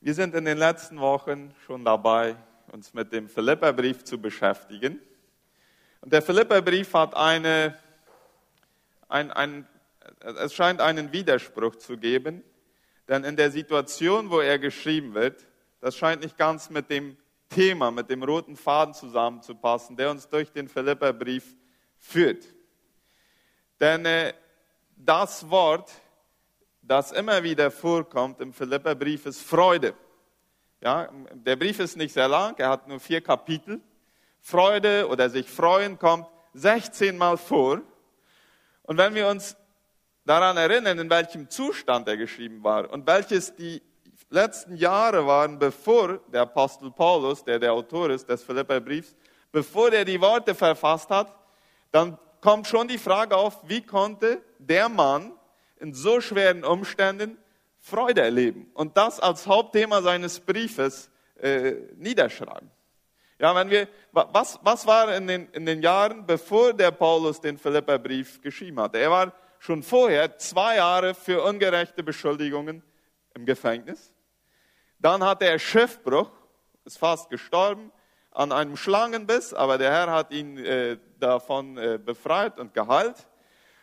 Wir sind in den letzten Wochen schon dabei, uns mit dem Philipperbrief zu beschäftigen. Und der Philipperbrief hat eine, ein, ein, es scheint einen Widerspruch zu geben, denn in der Situation, wo er geschrieben wird, das scheint nicht ganz mit dem Thema, mit dem roten Faden zusammenzupassen, der uns durch den Philipperbrief führt. Denn äh, das Wort, das immer wieder vorkommt im Philipperbrief, ist Freude. Ja, der Brief ist nicht sehr lang, er hat nur vier Kapitel. Freude oder sich freuen kommt 16 Mal vor. Und wenn wir uns daran erinnern, in welchem Zustand er geschrieben war und welches die letzten Jahre waren, bevor der Apostel Paulus, der der Autor ist des Philipperbriefs, bevor er die Worte verfasst hat, dann kommt schon die Frage auf, wie konnte der Mann in so schweren Umständen Freude erleben und das als Hauptthema seines Briefes äh, niederschreiben. Ja, wenn wir, was, was war in den, in den Jahren, bevor der Paulus den Philipperbrief geschrieben hatte? Er war schon vorher zwei Jahre für ungerechte Beschuldigungen im Gefängnis. Dann hatte er Schiffbruch, ist fast gestorben an einem Schlangenbiss, aber der Herr hat ihn äh, davon äh, befreit und geheilt.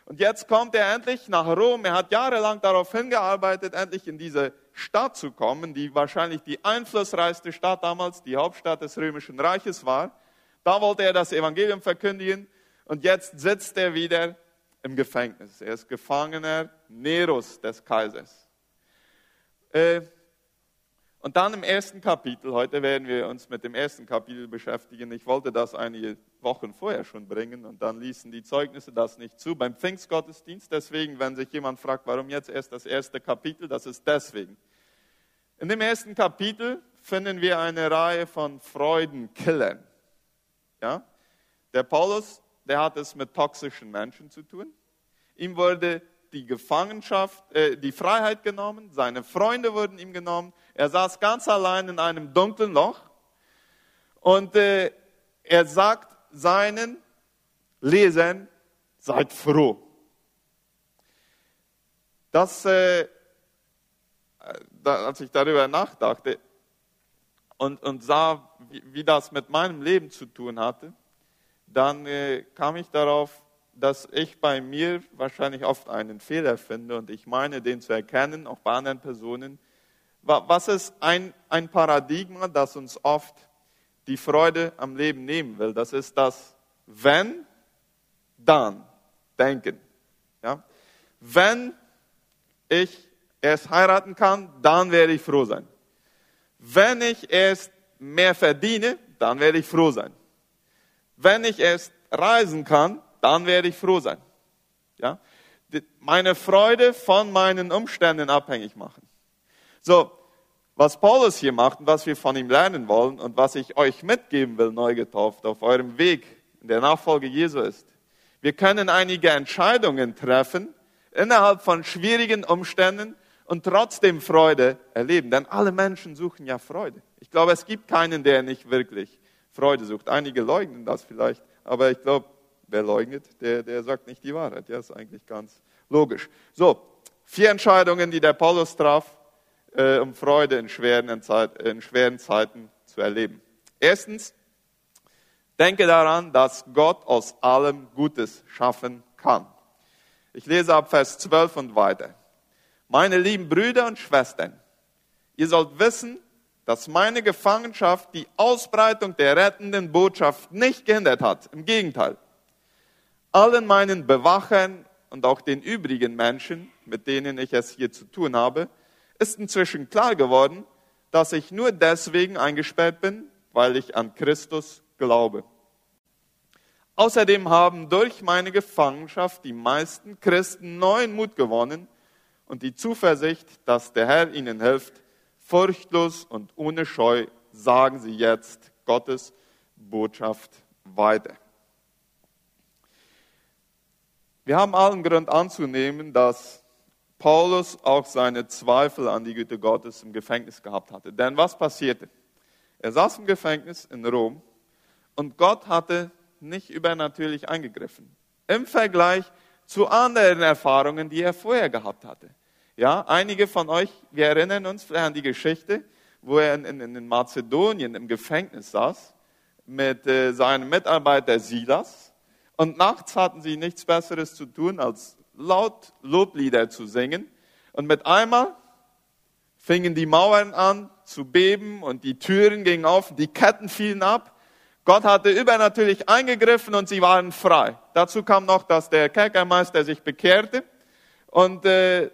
Und jetzt kommt er endlich nach Rom. Er hat jahrelang darauf hingearbeitet, endlich in diese Stadt zu kommen, die wahrscheinlich die einflussreichste Stadt damals, die Hauptstadt des Römischen Reiches war. Da wollte er das Evangelium verkündigen und jetzt sitzt er wieder im Gefängnis. Er ist Gefangener Neros des Kaisers. Äh, und dann im ersten Kapitel, heute werden wir uns mit dem ersten Kapitel beschäftigen. Ich wollte das einige Wochen vorher schon bringen und dann ließen die Zeugnisse das nicht zu beim Pfingstgottesdienst. Deswegen, wenn sich jemand fragt, warum jetzt erst das erste Kapitel, das ist deswegen. In dem ersten Kapitel finden wir eine Reihe von Freudenkillern. Ja? Der Paulus, der hat es mit toxischen Menschen zu tun. Ihm wurde die Gefangenschaft, äh, die Freiheit genommen, seine Freunde wurden ihm genommen. Er saß ganz allein in einem dunklen Loch und äh, er sagt seinen Lesern, seid froh. Das, äh, da, als ich darüber nachdachte und, und sah, wie, wie, das mit meinem Leben zu tun hatte, dann äh, kam ich darauf, dass ich bei mir wahrscheinlich oft einen Fehler finde und ich meine, den zu erkennen, auch bei anderen Personen. Was ist ein, ein Paradigma, das uns oft die Freude am Leben nehmen will? Das ist das wenn, dann denken. Ja? Wenn ich erst heiraten kann, dann werde ich froh sein. Wenn ich erst mehr verdiene, dann werde ich froh sein. Wenn ich erst reisen kann, dann werde ich froh sein. Ja? Meine Freude von meinen Umständen abhängig machen. So, was Paulus hier macht und was wir von ihm lernen wollen und was ich euch mitgeben will, neu getauft, auf eurem Weg in der Nachfolge Jesu ist, wir können einige Entscheidungen treffen innerhalb von schwierigen Umständen und trotzdem Freude erleben. Denn alle Menschen suchen ja Freude. Ich glaube, es gibt keinen, der nicht wirklich Freude sucht. Einige leugnen das vielleicht, aber ich glaube, Wer leugnet, der, der sagt nicht die Wahrheit. Ja, ist eigentlich ganz logisch. So, vier Entscheidungen, die der Paulus traf, äh, um Freude in schweren, in schweren Zeiten zu erleben. Erstens, denke daran, dass Gott aus allem Gutes schaffen kann. Ich lese ab Vers 12 und weiter. Meine lieben Brüder und Schwestern, ihr sollt wissen, dass meine Gefangenschaft die Ausbreitung der rettenden Botschaft nicht gehindert hat. Im Gegenteil allen meinen Bewachern und auch den übrigen Menschen, mit denen ich es hier zu tun habe, ist inzwischen klar geworden, dass ich nur deswegen eingesperrt bin, weil ich an Christus glaube. Außerdem haben durch meine Gefangenschaft die meisten Christen neuen Mut gewonnen und die Zuversicht, dass der Herr ihnen hilft, furchtlos und ohne Scheu sagen sie jetzt Gottes Botschaft weiter. Wir haben allen Grund anzunehmen, dass Paulus auch seine Zweifel an die Güte Gottes im Gefängnis gehabt hatte. Denn was passierte? Er saß im Gefängnis in Rom und Gott hatte nicht übernatürlich eingegriffen. Im Vergleich zu anderen Erfahrungen, die er vorher gehabt hatte. Ja, einige von euch, wir erinnern uns vielleicht an die Geschichte, wo er in, in, in Mazedonien im Gefängnis saß mit äh, seinem Mitarbeiter Silas. Und nachts hatten sie nichts Besseres zu tun, als laut Loblieder zu singen. Und mit einmal fingen die Mauern an zu beben und die Türen gingen auf, die Ketten fielen ab. Gott hatte übernatürlich eingegriffen und sie waren frei. Dazu kam noch, dass der Kerkermeister sich bekehrte und äh,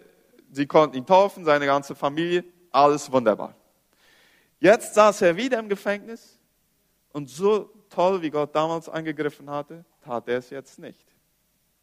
sie konnten ihn taufen, seine ganze Familie, alles wunderbar. Jetzt saß er wieder im Gefängnis und so toll, wie Gott damals eingegriffen hatte, tat er es jetzt nicht.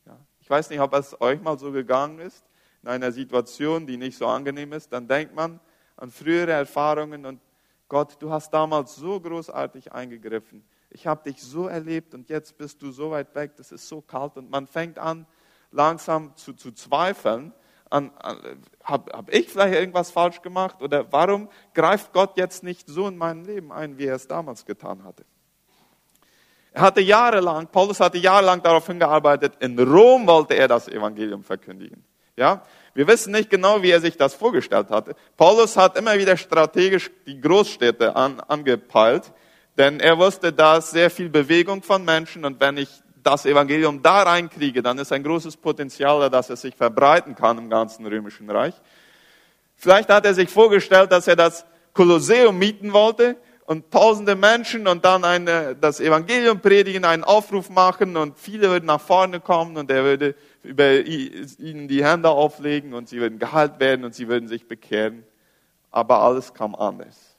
Ja. Ich weiß nicht, ob es euch mal so gegangen ist, in einer Situation, die nicht so angenehm ist, dann denkt man an frühere Erfahrungen und Gott, du hast damals so großartig eingegriffen. Ich habe dich so erlebt und jetzt bist du so weit weg, das ist so kalt und man fängt an, langsam zu, zu zweifeln an, an habe hab ich vielleicht irgendwas falsch gemacht oder warum greift Gott jetzt nicht so in mein Leben ein, wie er es damals getan hatte? Er hatte jahrelang, Paulus hatte jahrelang darauf hingearbeitet, in Rom wollte er das Evangelium verkündigen. Ja, wir wissen nicht genau, wie er sich das vorgestellt hatte. Paulus hat immer wieder strategisch die Großstädte an, angepeilt, denn er wusste, da ist sehr viel Bewegung von Menschen und wenn ich das Evangelium da reinkriege, dann ist ein großes Potenzial da, dass es sich verbreiten kann im ganzen römischen Reich. Vielleicht hat er sich vorgestellt, dass er das Kolosseum mieten wollte und tausende Menschen und dann eine, das Evangelium predigen, einen Aufruf machen und viele würden nach vorne kommen und er würde über ihnen die Hände auflegen und sie würden geheilt werden und sie würden sich bekehren. Aber alles kam anders.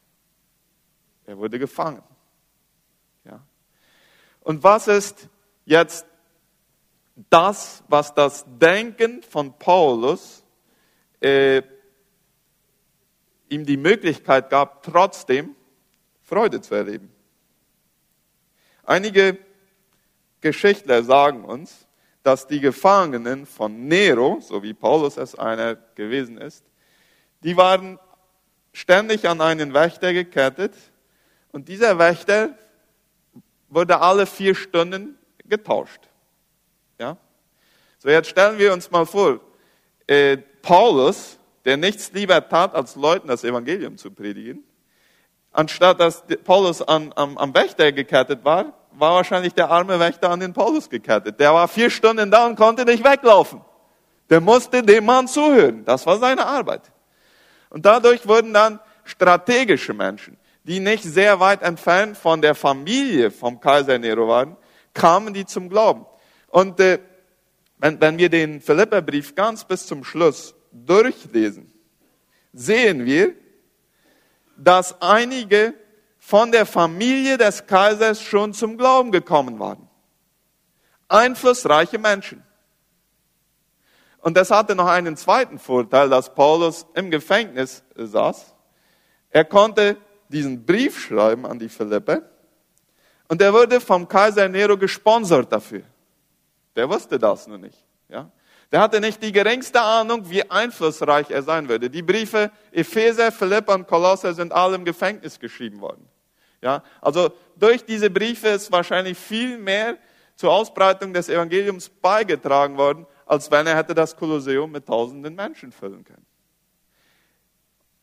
Er wurde gefangen. Ja. Und was ist jetzt das, was das Denken von Paulus äh, ihm die Möglichkeit gab, trotzdem Freude zu erleben. Einige Geschichtler sagen uns, dass die Gefangenen von Nero, so wie Paulus es einer gewesen ist, die waren ständig an einen Wächter gekettet und dieser Wächter wurde alle vier Stunden getauscht. Ja? So, jetzt stellen wir uns mal vor, äh, Paulus, der nichts lieber tat, als Leuten das Evangelium zu predigen, anstatt dass Paulus an, am, am Wächter gekettet war, war wahrscheinlich der arme Wächter an den Paulus gekettet. Der war vier Stunden da und konnte nicht weglaufen. Der musste dem Mann zuhören. Das war seine Arbeit. Und dadurch wurden dann strategische Menschen, die nicht sehr weit entfernt von der Familie vom Kaiser Nero waren, kamen die zum Glauben. Und äh, wenn, wenn wir den Philipperbrief ganz bis zum Schluss durchlesen, sehen wir, dass einige von der Familie des Kaisers schon zum Glauben gekommen waren. Einflussreiche Menschen. Und das hatte noch einen zweiten Vorteil, dass Paulus im Gefängnis saß. Er konnte diesen Brief schreiben an die Philippe und er wurde vom Kaiser Nero gesponsert dafür. Der wusste das nur nicht. Ja? Der hatte nicht die geringste Ahnung, wie einflussreich er sein würde. Die Briefe Epheser, Philippa und Kolosser sind alle im Gefängnis geschrieben worden. Ja? Also durch diese Briefe ist wahrscheinlich viel mehr zur Ausbreitung des Evangeliums beigetragen worden, als wenn er hätte das Kolosseum mit tausenden Menschen füllen können.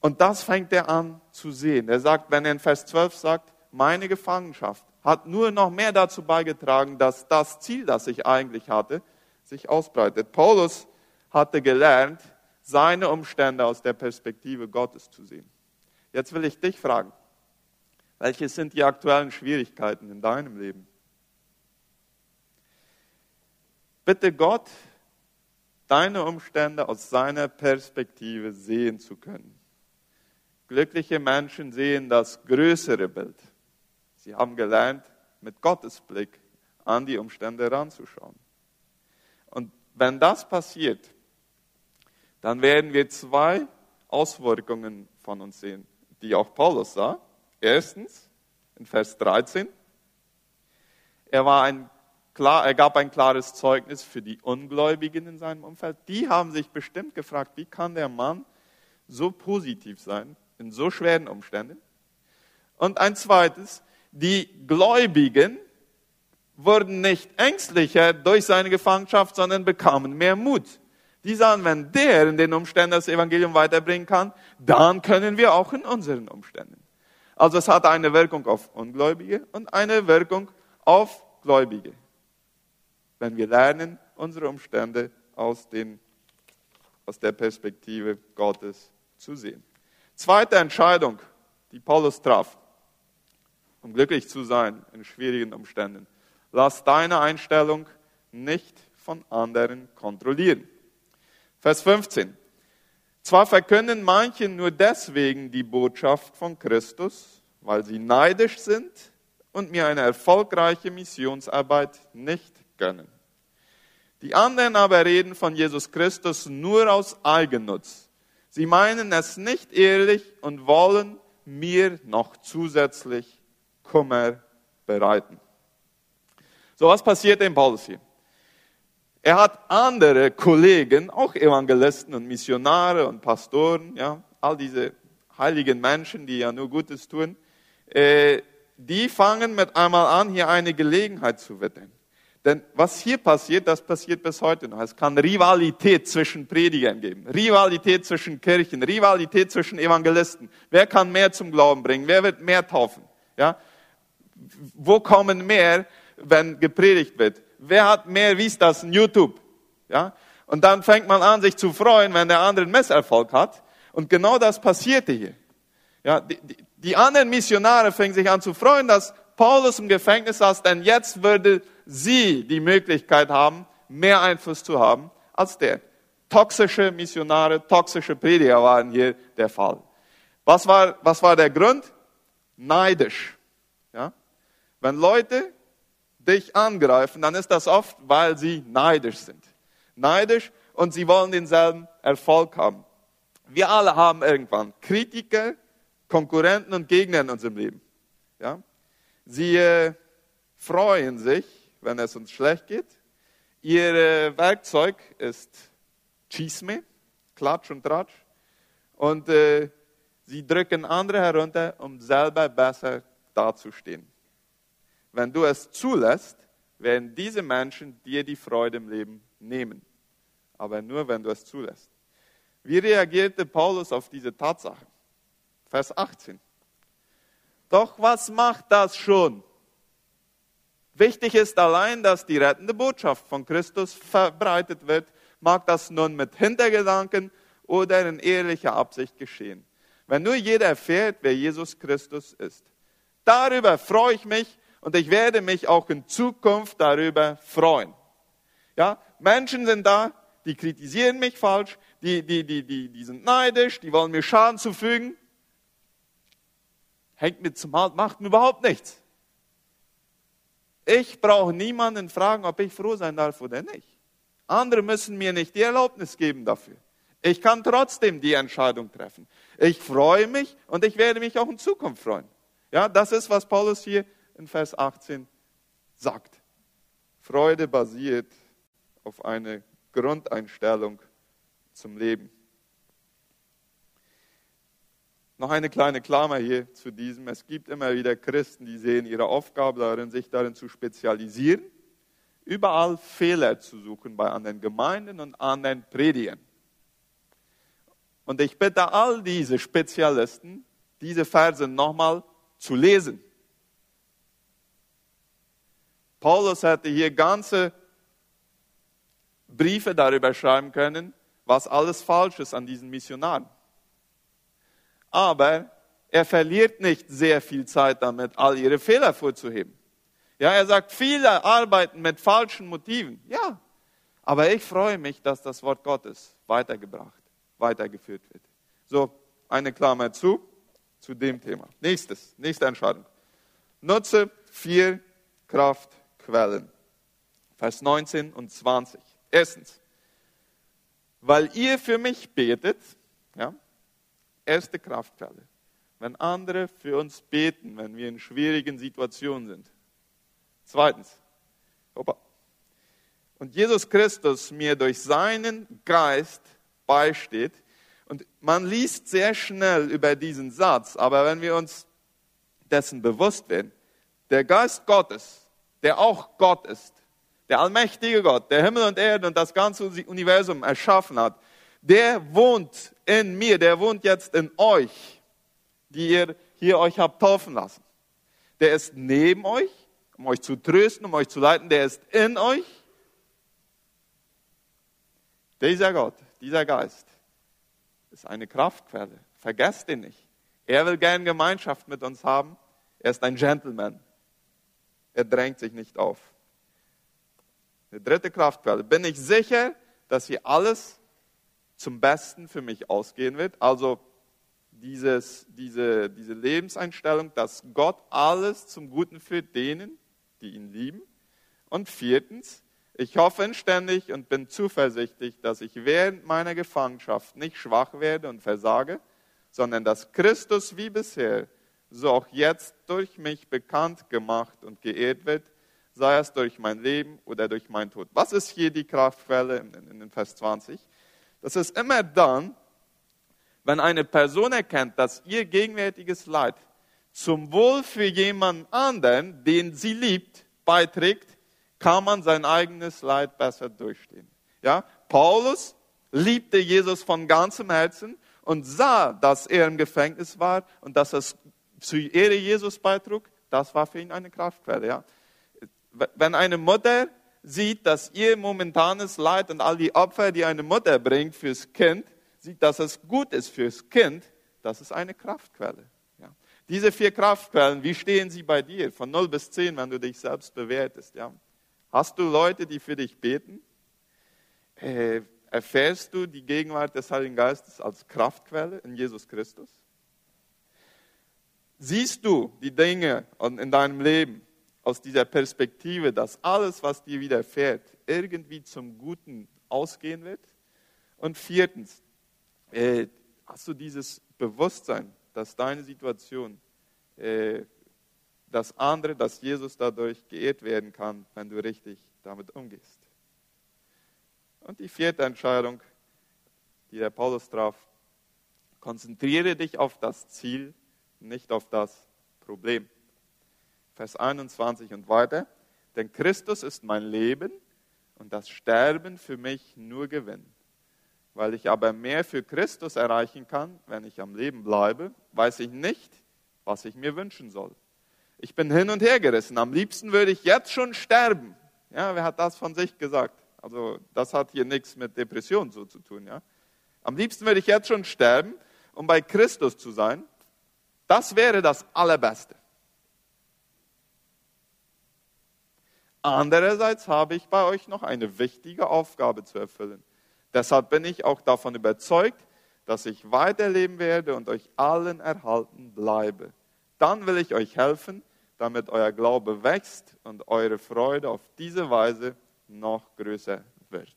Und das fängt er an zu sehen. Er sagt, wenn er in Vers 12 sagt, meine Gefangenschaft hat nur noch mehr dazu beigetragen, dass das Ziel, das ich eigentlich hatte, sich ausbreitet. Paulus hatte gelernt, seine Umstände aus der Perspektive Gottes zu sehen. Jetzt will ich dich fragen, welche sind die aktuellen Schwierigkeiten in deinem Leben? Bitte Gott, deine Umstände aus seiner Perspektive sehen zu können. Glückliche Menschen sehen das größere Bild. Sie haben gelernt, mit Gottes Blick an die Umstände ranzuschauen. Wenn das passiert, dann werden wir zwei Auswirkungen von uns sehen, die auch Paulus sah. Erstens, in Vers 13, er, war ein, er gab ein klares Zeugnis für die Ungläubigen in seinem Umfeld. Die haben sich bestimmt gefragt, wie kann der Mann so positiv sein in so schweren Umständen? Und ein zweites, die Gläubigen wurden nicht ängstlicher durch seine Gefangenschaft, sondern bekamen mehr Mut. Die sagen, wenn der in den Umständen das Evangelium weiterbringen kann, dann können wir auch in unseren Umständen. Also es hat eine Wirkung auf Ungläubige und eine Wirkung auf Gläubige. Wenn wir lernen, unsere Umstände aus, den, aus der Perspektive Gottes zu sehen. Zweite Entscheidung, die Paulus traf, um glücklich zu sein in schwierigen Umständen. Lass deine Einstellung nicht von anderen kontrollieren. Vers 15. Zwar verkünden manche nur deswegen die Botschaft von Christus, weil sie neidisch sind und mir eine erfolgreiche Missionsarbeit nicht gönnen. Die anderen aber reden von Jesus Christus nur aus Eigennutz. Sie meinen es nicht ehrlich und wollen mir noch zusätzlich Kummer bereiten. So, was passiert dem Paulus hier? Er hat andere Kollegen, auch Evangelisten und Missionare und Pastoren, ja, all diese heiligen Menschen, die ja nur Gutes tun, äh, die fangen mit einmal an, hier eine Gelegenheit zu wettern. Denn was hier passiert, das passiert bis heute noch. Es kann Rivalität zwischen Predigern geben, Rivalität zwischen Kirchen, Rivalität zwischen Evangelisten. Wer kann mehr zum Glauben bringen? Wer wird mehr taufen? Ja? Wo kommen mehr, wenn gepredigt wird? wer hat mehr, wie ist das, in YouTube? Ja? Und dann fängt man an, sich zu freuen, wenn der andere einen Messerfolg hat. Und genau das passierte hier. Ja, die, die, die anderen Missionare fingen sich an zu freuen, dass Paulus im Gefängnis saß, denn jetzt würde sie die Möglichkeit haben, mehr Einfluss zu haben als der. Toxische Missionare, toxische Prediger waren hier der Fall. Was war, was war der Grund? Neidisch. Ja? Wenn Leute dich angreifen, dann ist das oft, weil sie neidisch sind. Neidisch und sie wollen denselben Erfolg haben. Wir alle haben irgendwann Kritiker, Konkurrenten und Gegner in unserem Leben. Ja? Sie äh, freuen sich, wenn es uns schlecht geht. Ihr äh, Werkzeug ist Chisme, Klatsch und Tratsch. Und äh, sie drücken andere herunter, um selber besser dazustehen wenn du es zulässt, werden diese Menschen dir die Freude im Leben nehmen. Aber nur, wenn du es zulässt. Wie reagierte Paulus auf diese Tatsache? Vers 18. Doch was macht das schon? Wichtig ist allein, dass die rettende Botschaft von Christus verbreitet wird, mag das nun mit Hintergedanken oder in ehrlicher Absicht geschehen. Wenn nur jeder erfährt, wer Jesus Christus ist. Darüber freue ich mich und ich werde mich auch in Zukunft darüber freuen. Ja, Menschen sind da, die kritisieren mich falsch, die, die, die, die, die sind neidisch, die wollen mir Schaden zufügen. Hängt mir zum Halt, macht mir überhaupt nichts. Ich brauche niemanden fragen, ob ich froh sein darf oder nicht. Andere müssen mir nicht die Erlaubnis geben dafür. Ich kann trotzdem die Entscheidung treffen. Ich freue mich und ich werde mich auch in Zukunft freuen. Ja, das ist, was Paulus hier in Vers 18 sagt. Freude basiert auf eine Grundeinstellung zum Leben. Noch eine kleine Klammer hier zu diesem. Es gibt immer wieder Christen, die sehen ihre Aufgabe darin, sich darin zu spezialisieren, überall Fehler zu suchen bei anderen Gemeinden und anderen Predigern. Und ich bitte all diese Spezialisten, diese Verse nochmal zu lesen. Paulus hätte hier ganze Briefe darüber schreiben können, was alles falsch ist an diesen Missionaren. Aber er verliert nicht sehr viel Zeit damit, all ihre Fehler vorzuheben. Ja, er sagt, viele arbeiten mit falschen Motiven. Ja, aber ich freue mich, dass das Wort Gottes weitergebracht, weitergeführt wird. So, eine Klammer zu, zu dem Thema. Nächstes, nächste Entscheidung. Nutze vier Kraft Quellen. Vers 19 und 20. Erstens, weil ihr für mich betet, ja, erste Kraftquelle. Wenn andere für uns beten, wenn wir in schwierigen Situationen sind. Zweitens, opa, und Jesus Christus mir durch seinen Geist beisteht. Und man liest sehr schnell über diesen Satz, aber wenn wir uns dessen bewusst werden, der Geist Gottes der auch Gott ist, der allmächtige Gott, der Himmel und Erde und das ganze Universum erschaffen hat, der wohnt in mir, der wohnt jetzt in euch, die ihr hier euch habt taufen lassen. Der ist neben euch, um euch zu trösten, um euch zu leiten, der ist in euch. Dieser Gott, dieser Geist ist eine Kraftquelle. Vergesst ihn nicht. Er will gern Gemeinschaft mit uns haben. Er ist ein Gentleman. Er drängt sich nicht auf. Die dritte Kraftquelle. Bin ich sicher, dass hier alles zum Besten für mich ausgehen wird? Also dieses, diese, diese Lebenseinstellung, dass Gott alles zum Guten führt denen, die ihn lieben. Und viertens, ich hoffe inständig und bin zuversichtlich, dass ich während meiner Gefangenschaft nicht schwach werde und versage, sondern dass Christus wie bisher, so auch jetzt durch mich bekannt gemacht und geehrt wird, sei es durch mein Leben oder durch mein Tod. Was ist hier die Kraftquelle in, in Vers 20? Das ist immer dann, wenn eine Person erkennt, dass ihr gegenwärtiges Leid zum Wohl für jemanden anderen, den sie liebt, beiträgt, kann man sein eigenes Leid besser durchstehen. Ja? Paulus liebte Jesus von ganzem Herzen und sah, dass er im Gefängnis war und dass es zu Ehre Jesus beitrug. Das war für ihn eine Kraftquelle. Ja? Wenn eine Mutter sieht, dass ihr momentanes Leid und all die Opfer, die eine Mutter bringt fürs Kind, sieht, dass es gut ist fürs Kind, das ist eine Kraftquelle. Diese vier Kraftquellen, wie stehen sie bei dir? Von 0 bis 10, wenn du dich selbst bewertest. Ja? Hast du Leute, die für dich beten? Äh, erfährst du die Gegenwart des Heiligen Geistes als Kraftquelle in Jesus Christus? Siehst du die Dinge in deinem Leben aus dieser Perspektive, dass alles, was dir widerfährt, irgendwie zum Guten ausgehen wird? Und viertens, äh, hast du dieses Bewusstsein, dass deine Situation, äh, dass andere, dass Jesus dadurch geehrt werden kann, wenn du richtig damit umgehst. Und die vierte Entscheidung, die der Paulus traf, konzentriere dich auf das Ziel, nicht auf das Problem. Vers 21 und weiter. Denn Christus ist mein Leben und das Sterben für mich nur Gewinn. Weil ich aber mehr für Christus erreichen kann, wenn ich am Leben bleibe, weiß ich nicht, was ich mir wünschen soll. Ich bin hin und her gerissen. Am liebsten würde ich jetzt schon sterben. Ja, wer hat das von sich gesagt? Also, das hat hier nichts mit Depression so zu tun. Ja? Am liebsten würde ich jetzt schon sterben, um bei Christus zu sein. Das wäre das Allerbeste. Andererseits habe ich bei euch noch eine wichtige Aufgabe zu erfüllen. Deshalb bin ich auch davon überzeugt, dass ich weiterleben werde und euch allen erhalten bleibe. Dann will ich euch helfen, damit euer Glaube wächst und eure Freude auf diese Weise noch größer wird.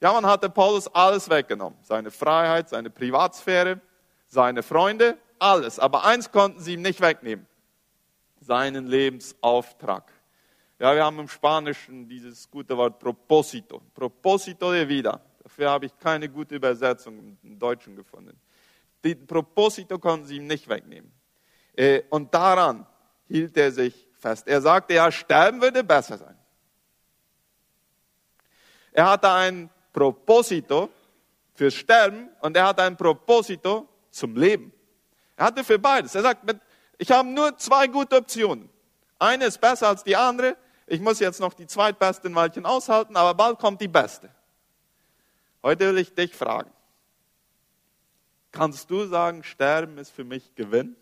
Ja, man hatte Paulus alles weggenommen. Seine Freiheit, seine Privatsphäre, seine Freunde, alles. Aber eins konnten sie ihm nicht wegnehmen. Seinen Lebensauftrag. Ja, wir haben im Spanischen dieses gute Wort Proposito. Proposito de vida. Dafür habe ich keine gute Übersetzung im Deutschen gefunden. Die Proposito konnten sie ihm nicht wegnehmen. Äh, und daran hielt er sich fest. Er sagte, ja, sterben würde besser sein. Er hatte ein Proposito fürs Sterben und er hatte ein Proposito zum Leben. Er hatte für beides. Er sagt, ich habe nur zwei gute Optionen. Eine ist besser als die andere. Ich muss jetzt noch die zweitbeste in Weilchen aushalten, aber bald kommt die beste. Heute will ich dich fragen. Kannst du sagen, Sterben ist für mich Gewinn?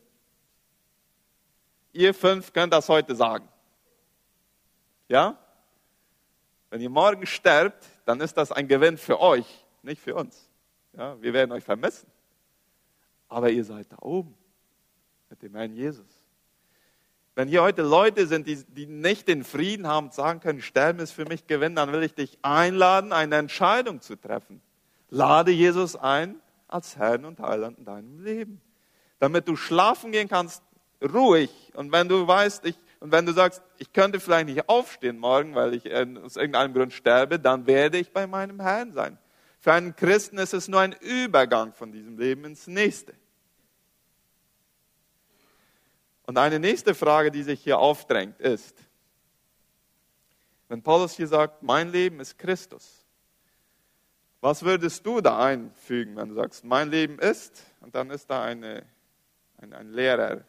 Ihr fünf könnt das heute sagen. Ja? Wenn ihr morgen sterbt, dann ist das ein Gewinn für euch, nicht für uns. Ja, wir werden euch vermissen. Aber ihr seid da oben mit dem Herrn Jesus. Wenn hier heute Leute sind, die, die nicht den Frieden haben und sagen können, sterben ist für mich Gewinn, dann will ich dich einladen, eine Entscheidung zu treffen. Lade Jesus ein als Herrn und Heiland in deinem Leben. Damit du schlafen gehen kannst, ruhig. Und wenn du weißt, ich, und wenn du sagst, ich könnte vielleicht nicht aufstehen morgen, weil ich aus irgendeinem Grund sterbe, dann werde ich bei meinem Herrn sein. Für einen Christen ist es nur ein Übergang von diesem Leben ins nächste. Und eine nächste Frage, die sich hier aufdrängt, ist, Wenn Paulus hier sagt, mein Leben ist Christus, was würdest du da einfügen, wenn du sagst, mein Leben ist, und dann ist da eine, ein, ein leerer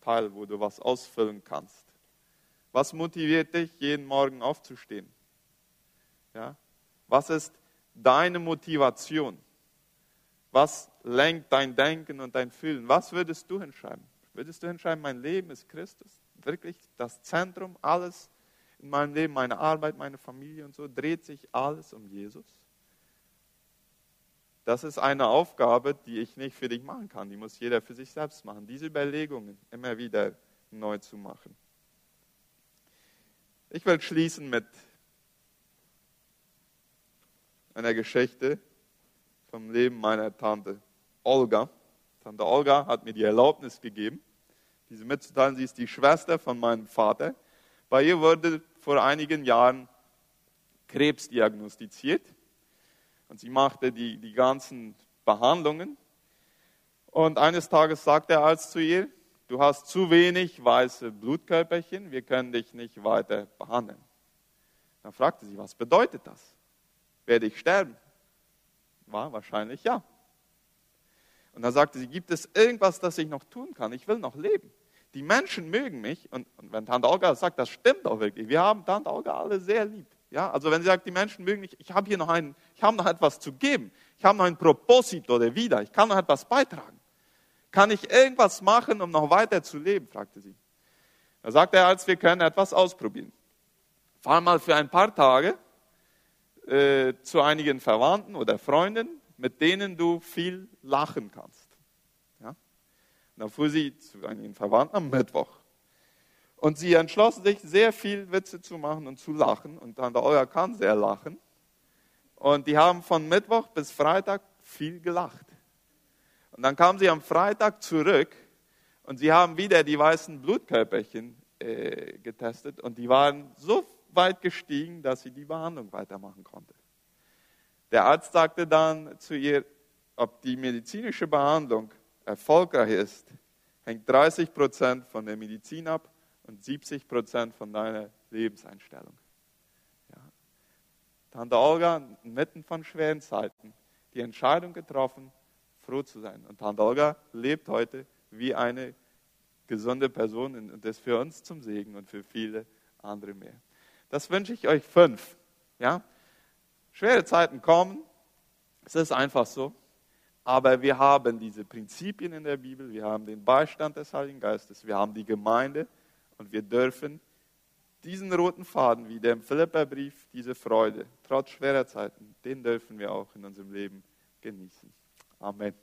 Teil, wo du was ausfüllen kannst. Was motiviert dich, jeden Morgen aufzustehen? Ja? Was ist deine Motivation? Was lenkt dein Denken und dein Fühlen? Was würdest du hinschreiben? Würdest du hinschreiben, mein Leben ist Christus? Wirklich das Zentrum, alles in meinem Leben, meine Arbeit, meine Familie und so, dreht sich alles um Jesus? Das ist eine Aufgabe, die ich nicht für dich machen kann. Die muss jeder für sich selbst machen. Diese Überlegungen immer wieder neu zu machen. Ich will schließen mit einer Geschichte vom Leben meiner Tante Olga. Tante Olga hat mir die Erlaubnis gegeben, diese mitzuteilen. Sie ist die Schwester von meinem Vater. Bei ihr wurde vor einigen Jahren Krebs diagnostiziert und sie machte die, die ganzen Behandlungen. Und eines Tages sagte der Arzt zu ihr, du hast zu wenig weiße Blutkörperchen, wir können dich nicht weiter behandeln. Dann fragte sie, was bedeutet das? Werde ich sterben? War wahrscheinlich ja. Und dann sagte sie, gibt es irgendwas, das ich noch tun kann? Ich will noch leben. Die Menschen mögen mich. Und, und wenn Tante Olga sagt, das stimmt auch wirklich. Wir haben Tante Olga alle sehr lieb. Ja, also wenn sie sagt, die Menschen mögen mich, ich habe hier noch, einen, ich habe noch etwas zu geben. Ich habe noch ein Proposito der Wieder. Ich kann noch etwas beitragen. Kann ich irgendwas machen, um noch weiter zu leben? fragte sie. Da sagte er, als wir können etwas ausprobieren. Fahr mal für ein paar Tage äh, zu einigen Verwandten oder Freunden, mit denen du viel lachen kannst. Ja? Und dann fuhr sie zu einigen Verwandten am Mittwoch. Und sie entschlossen sich, sehr viel Witze zu machen und zu lachen. Und Tante Olga kann sehr lachen. Und die haben von Mittwoch bis Freitag viel gelacht. Und dann kamen sie am Freitag zurück und sie haben wieder die weißen Blutkörperchen äh, getestet und die waren so weit gestiegen, dass sie die Behandlung weitermachen konnte. Der Arzt sagte dann zu ihr, ob die medizinische Behandlung erfolgreich ist, hängt 30 Prozent von der Medizin ab und 70 Prozent von deiner Lebenseinstellung. Ja. Tante Olga, mitten von schweren Zeiten, die Entscheidung getroffen, froh zu sein. Und Tante Olga lebt heute wie eine gesunde Person und das ist für uns zum Segen und für viele andere mehr. Das wünsche ich euch fünf. Ja? Schwere Zeiten kommen, es ist einfach so. Aber wir haben diese Prinzipien in der Bibel, wir haben den Beistand des Heiligen Geistes, wir haben die Gemeinde und wir dürfen diesen roten Faden, wie der im Philipperbrief, diese Freude, trotz schwerer Zeiten, den dürfen wir auch in unserem Leben genießen. Amen.